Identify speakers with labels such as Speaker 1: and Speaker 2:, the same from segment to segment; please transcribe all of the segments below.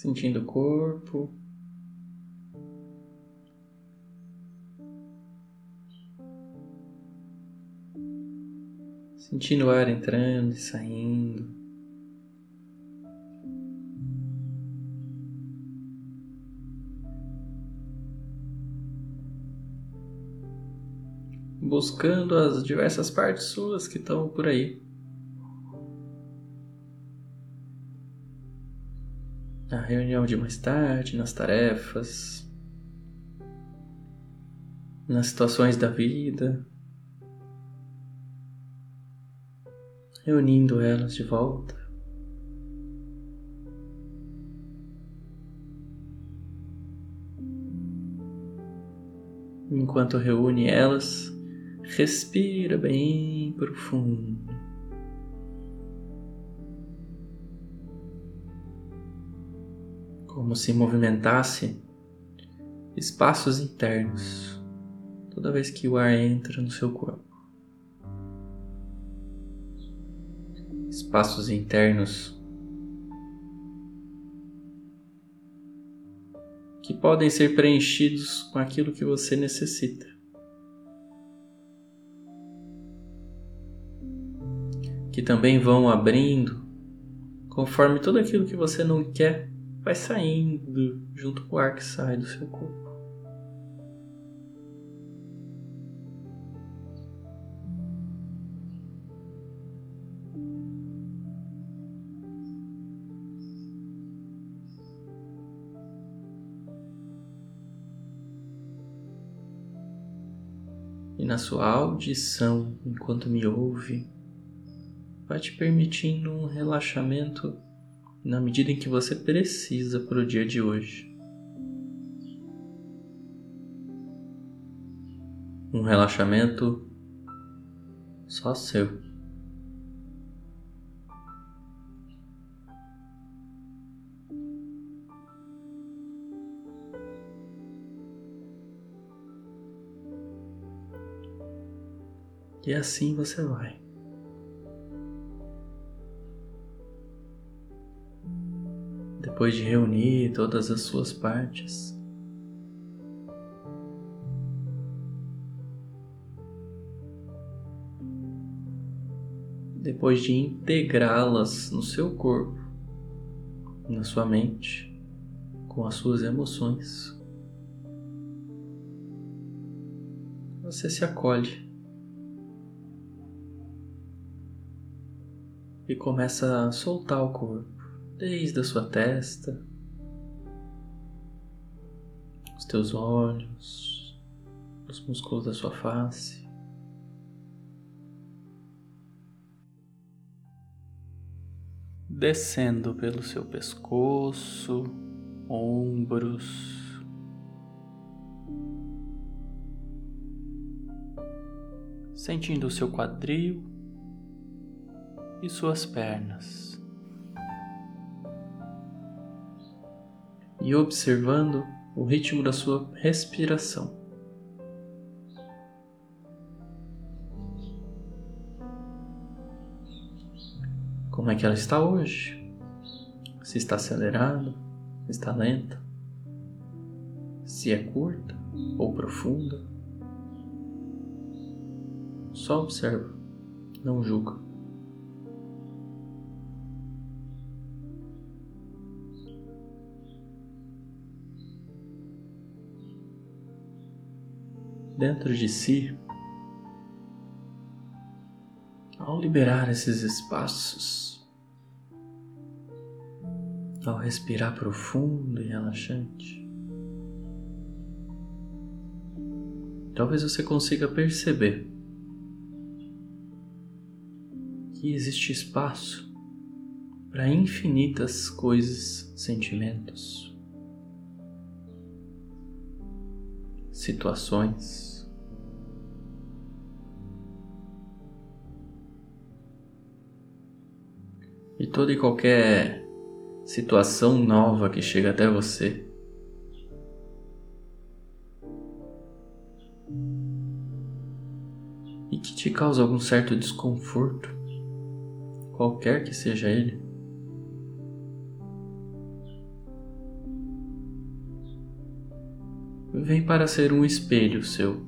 Speaker 1: sentindo o corpo. Sentindo o ar entrando e saindo. Buscando as diversas partes suas que estão por aí. Na reunião de mais tarde, nas tarefas, nas situações da vida. reunindo elas de volta. Enquanto reúne elas, respira bem profundo. Como se movimentasse espaços internos toda vez que o ar entra no seu corpo. espaços internos que podem ser preenchidos com aquilo que você necessita. Que também vão abrindo conforme tudo aquilo que você não quer vai saindo junto com o ar que sai do seu corpo. e na sua audição, enquanto me ouve, vai te permitindo um relaxamento na medida em que você precisa para o dia de hoje. Um relaxamento só seu. E assim você vai. Depois de reunir todas as suas partes, depois de integrá-las no seu corpo, na sua mente, com as suas emoções, você se acolhe. e começa a soltar o corpo, desde a sua testa, os teus olhos, os músculos da sua face. Descendo pelo seu pescoço, ombros, sentindo o seu quadril e suas pernas. E observando o ritmo da sua respiração. Como é que ela está hoje? Se está acelerada, se está lenta, se é curta ou profunda. Só observa, não julga. Dentro de si, ao liberar esses espaços, ao respirar profundo e relaxante, talvez você consiga perceber que existe espaço para infinitas coisas, sentimentos, situações e toda e qualquer situação nova que chega até você. E que te causa algum certo desconforto, qualquer que seja ele. Vem para ser um espelho seu.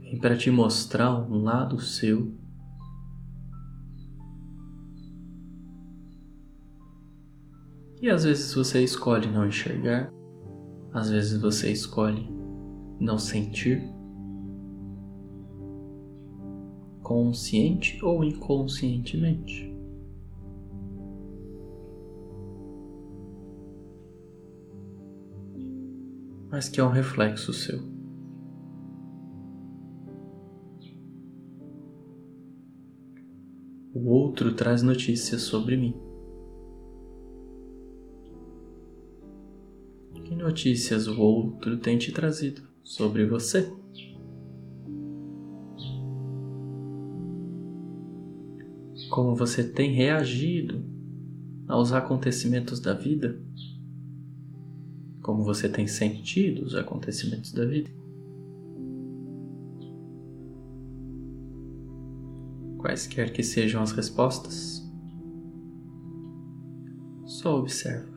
Speaker 1: Vem para te mostrar um lado seu. E às vezes você escolhe não enxergar, às vezes você escolhe não sentir, consciente ou inconscientemente. Mas que é um reflexo seu. O outro traz notícias sobre mim. Que notícias o outro tem te trazido sobre você? Como você tem reagido aos acontecimentos da vida? Como você tem sentido os acontecimentos da vida. Quaisquer que sejam as respostas, só observa.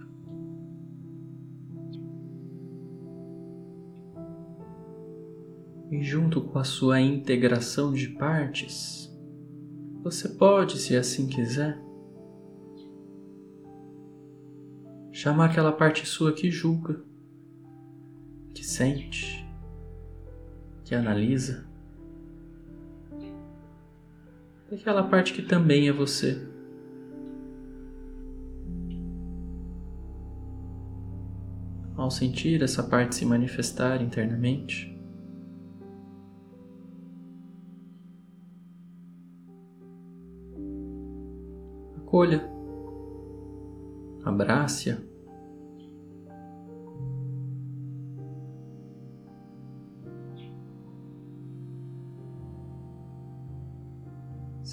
Speaker 1: E junto com a sua integração de partes, você pode, se assim quiser, Chama aquela parte sua que julga, que sente, que analisa. Aquela parte que também é você. Ao sentir essa parte se manifestar internamente, acolha, abrace-a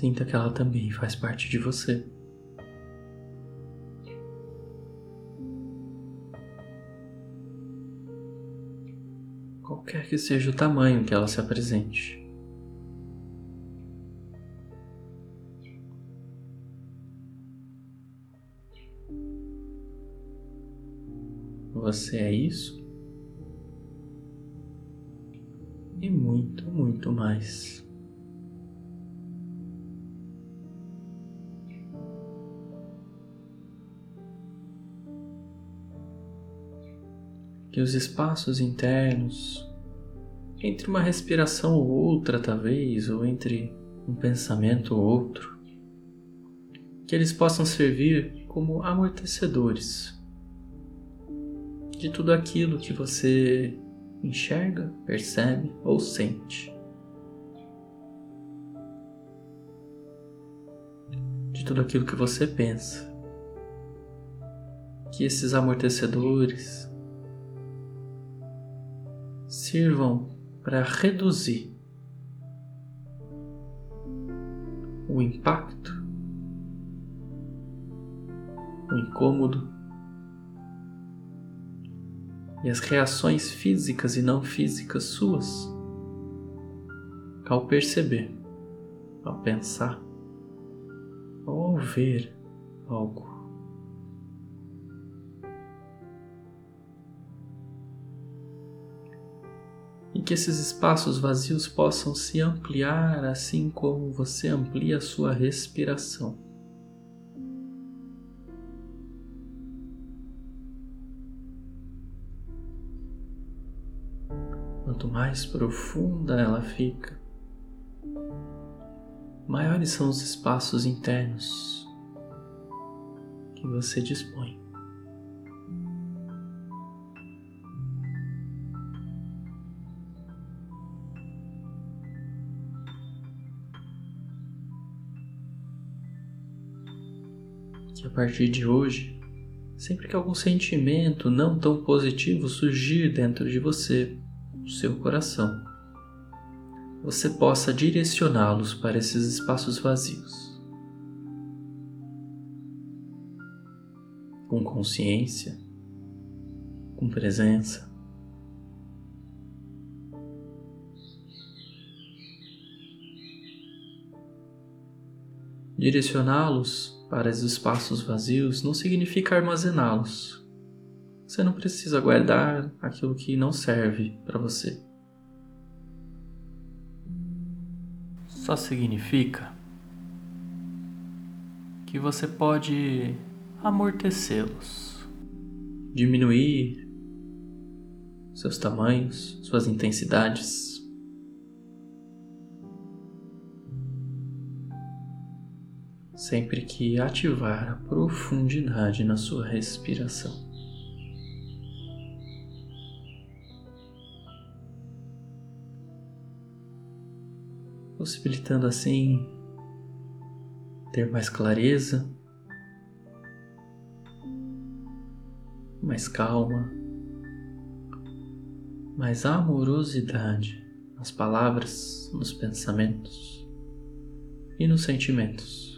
Speaker 1: Sinta que ela também faz parte de você. Qualquer que seja o tamanho que ela se apresente. Você é isso e muito, muito mais. Que os espaços internos, entre uma respiração ou outra, talvez, ou entre um pensamento ou outro, que eles possam servir como amortecedores de tudo aquilo que você enxerga, percebe ou sente. De tudo aquilo que você pensa. Que esses amortecedores sirvam para reduzir o impacto, o incômodo e as reações físicas e não físicas suas ao perceber, ao pensar ao ver algo. Que esses espaços vazios possam se ampliar assim como você amplia a sua respiração. Quanto mais profunda ela fica, maiores são os espaços internos que você dispõe. A partir de hoje, sempre que algum sentimento não tão positivo surgir dentro de você, no seu coração, você possa direcioná-los para esses espaços vazios. Com consciência, com presença. Direcioná-los para os espaços vazios não significa armazená-los. Você não precisa guardar aquilo que não serve para você. Só significa que você pode amortecê-los, diminuir seus tamanhos, suas intensidades. Sempre que ativar a profundidade na sua respiração. Possibilitando assim ter mais clareza, mais calma, mais amorosidade nas palavras, nos pensamentos e nos sentimentos.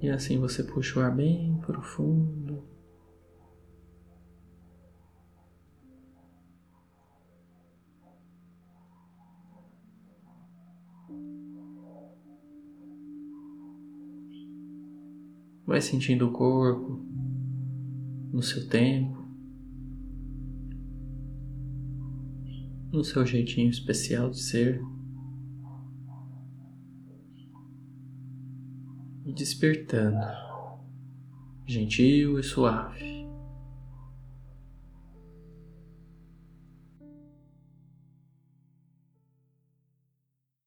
Speaker 1: E assim você puxa o ar bem profundo. Vai sentindo o corpo no seu tempo, no seu jeitinho especial de ser. Despertando, gentil e suave.